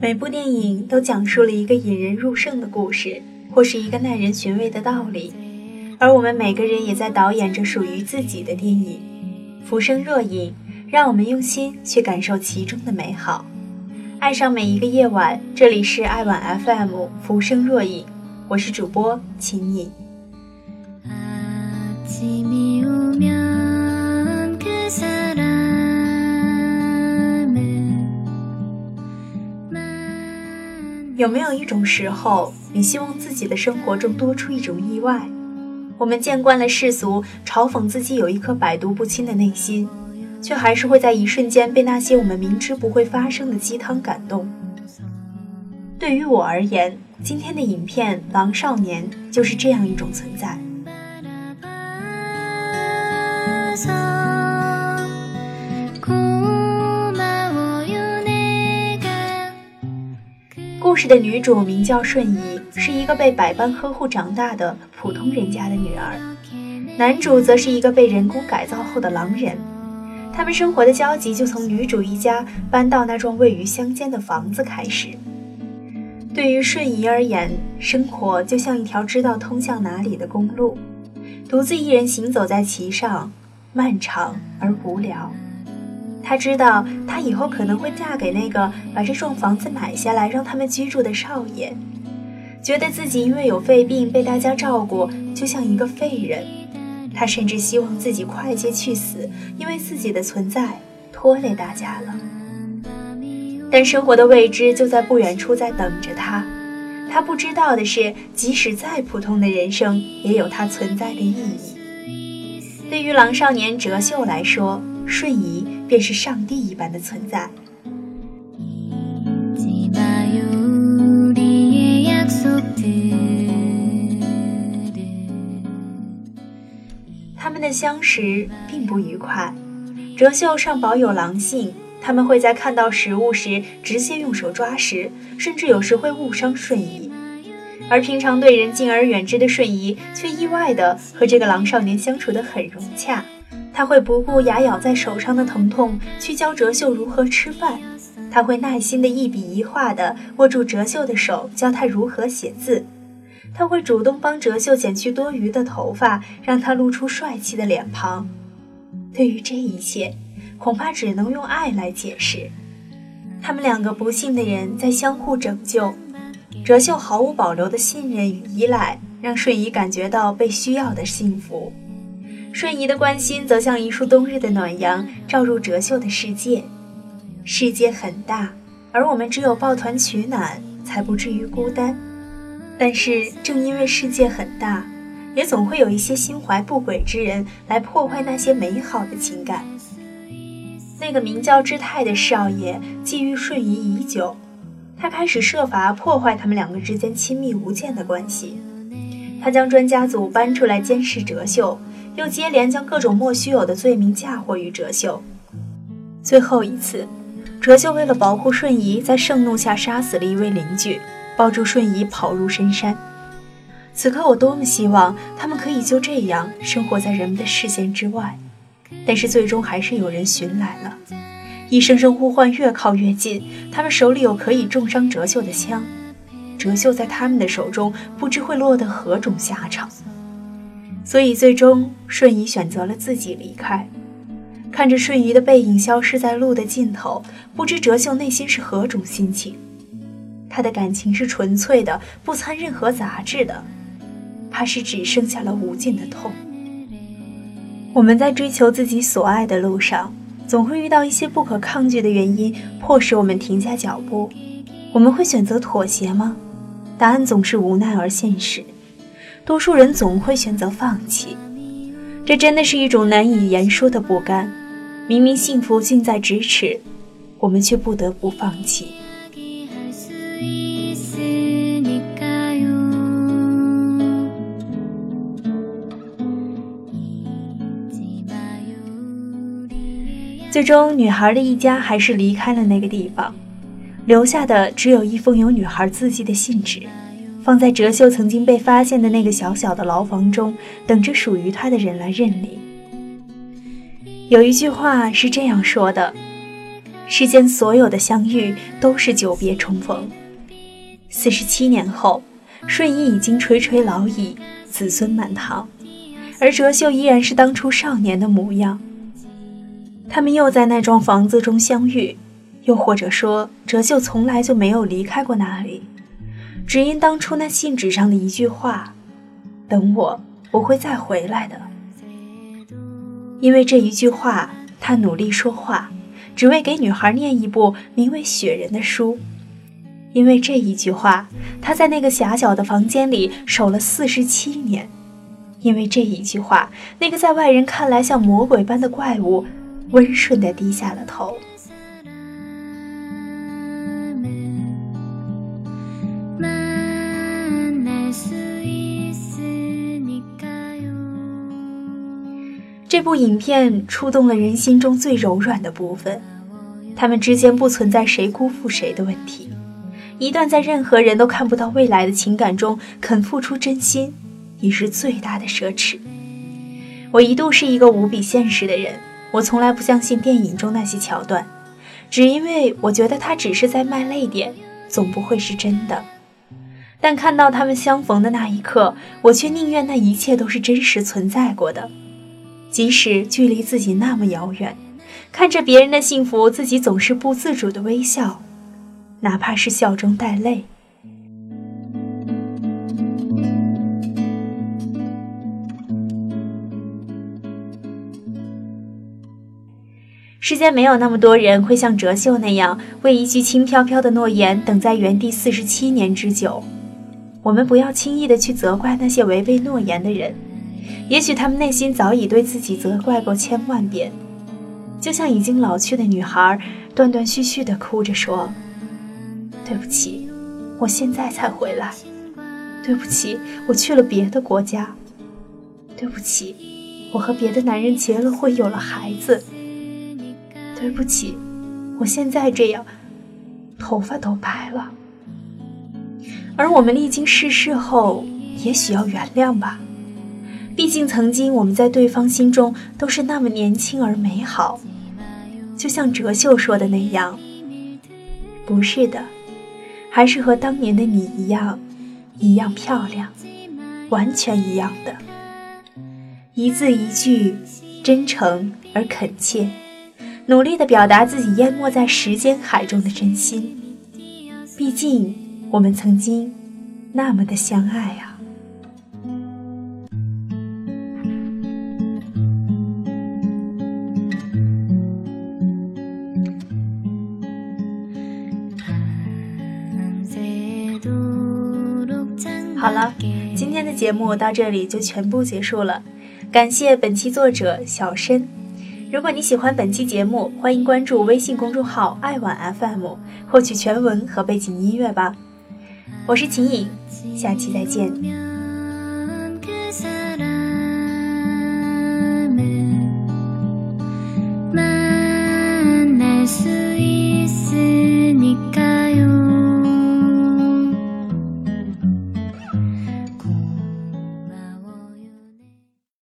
每部电影都讲述了一个引人入胜的故事，或是一个耐人寻味的道理，而我们每个人也在导演着属于自己的电影。浮生若影，让我们用心去感受其中的美好，爱上每一个夜晚。这里是爱晚 FM，浮生若影，我是主播秦颖。有没有一种时候，你希望自己的生活中多出一种意外？我们见惯了世俗嘲讽自己有一颗百毒不侵的内心，却还是会在一瞬间被那些我们明知不会发生的鸡汤感动。对于我而言，今天的影片《狼少年》就是这样一种存在。故事的女主名叫顺仪，是一个被百般呵护长大的普通人家的女儿。男主则是一个被人工改造后的狼人。他们生活的交集就从女主一家搬到那幢位于乡间的房子开始。对于顺仪而言，生活就像一条知道通向哪里的公路，独自一人行走在其上，漫长而无聊。她知道，她以后可能会嫁给那个把这幢房子买下来让他们居住的少爷，觉得自己因为有肺病被大家照顾，就像一个废人。她甚至希望自己快些去死，因为自己的存在拖累大家了。但生活的未知就在不远处在等着她。她不知道的是，即使再普通的人生，也有它存在的意义。对于狼少年哲秀来说，瞬移。便是上帝一般的存在。他们的相识并不愉快，哲秀尚保有狼性，他们会在看到食物时直接用手抓食，甚至有时会误伤瞬移。而平常对人敬而远之的瞬移，却意外的和这个狼少年相处得很融洽。他会不顾牙咬在手上的疼痛去教哲秀如何吃饭，他会耐心的一笔一画的握住哲秀的手，教他如何写字，他会主动帮哲秀剪去多余的头发，让他露出帅气的脸庞。对于这一切，恐怕只能用爱来解释。他们两个不幸的人在相互拯救，哲秀毫无保留的信任与依赖，让顺仪感觉到被需要的幸福。瞬移的关心则像一束冬日的暖阳，照入哲秀的世界。世界很大，而我们只有抱团取暖，才不至于孤单。但是，正因为世界很大，也总会有一些心怀不轨之人来破坏那些美好的情感。那个名叫之泰的少爷觊觎瞬移已久，他开始设法破坏他们两个之间亲密无间的关系。他将专家组搬出来监视哲秀。又接连将各种莫须有的罪名嫁祸于哲秀。最后一次，哲秀为了保护瞬移，在盛怒下杀死了一位邻居，抱住瞬移跑入深山。此刻，我多么希望他们可以就这样生活在人们的视线之外，但是最终还是有人寻来了，一声声呼唤越靠越近，他们手里有可以重伤哲秀的枪，哲秀在他们的手中不知会落得何种下场。所以，最终瞬移选择了自己离开。看着瞬移的背影消失在路的尽头，不知哲秀内心是何种心情。他的感情是纯粹的，不掺任何杂质的，怕是只剩下了无尽的痛。我们在追求自己所爱的路上，总会遇到一些不可抗拒的原因，迫使我们停下脚步。我们会选择妥协吗？答案总是无奈而现实。多数人总会选择放弃，这真的是一种难以言说的不甘。明明幸福近在咫尺，我们却不得不放弃。最终，女孩的一家还是离开了那个地方，留下的只有一封有女孩字迹的信纸。放在哲秀曾经被发现的那个小小的牢房中，等着属于他的人来认领。有一句话是这样说的：“世间所有的相遇都是久别重逢。四十七年后，顺义已经垂垂老矣，子孙满堂，而哲秀依然是当初少年的模样。他们又在那幢房子中相遇，又或者说，哲秀从来就没有离开过那里，只因当初那信纸上的一句话：“等我，我会再回来的。”因为这一句话，他努力说话。只为给女孩念一部名为《雪人》的书，因为这一句话，他在那个狭小的房间里守了四十七年；因为这一句话，那个在外人看来像魔鬼般的怪物，温顺地低下了头。这部影片触动了人心中最柔软的部分，他们之间不存在谁辜负谁的问题。一段在任何人都看不到未来的情感中肯付出真心，已是最大的奢侈。我一度是一个无比现实的人，我从来不相信电影中那些桥段，只因为我觉得他只是在卖泪点，总不会是真的。但看到他们相逢的那一刻，我却宁愿那一切都是真实存在过的。即使距离自己那么遥远，看着别人的幸福，自己总是不自主的微笑，哪怕是笑中带泪。世间没有那么多人会像哲秀那样，为一句轻飘飘的诺言等在原地四十七年之久。我们不要轻易的去责怪那些违背诺言的人。也许他们内心早已对自己责怪过千万遍，就像已经老去的女孩，断断续续地哭着说：“对不起，我现在才回来。对不起，我去了别的国家。对不起，我和别的男人结了婚，有了孩子。对不起，我现在这样，头发都白了。而我们历经世事后，也许要原谅吧。”毕竟，曾经我们在对方心中都是那么年轻而美好，就像哲秀说的那样。不是的，还是和当年的你一样，一样漂亮，完全一样的。一字一句，真诚而恳切，努力地表达自己淹没在时间海中的真心。毕竟，我们曾经那么的相爱啊。节目到这里就全部结束了。感谢本期作者小申。如果你喜欢本期节目，欢迎关注微信公众号“爱晚 FM”，获取全文和背景音乐吧。我是秦颖，下期再见。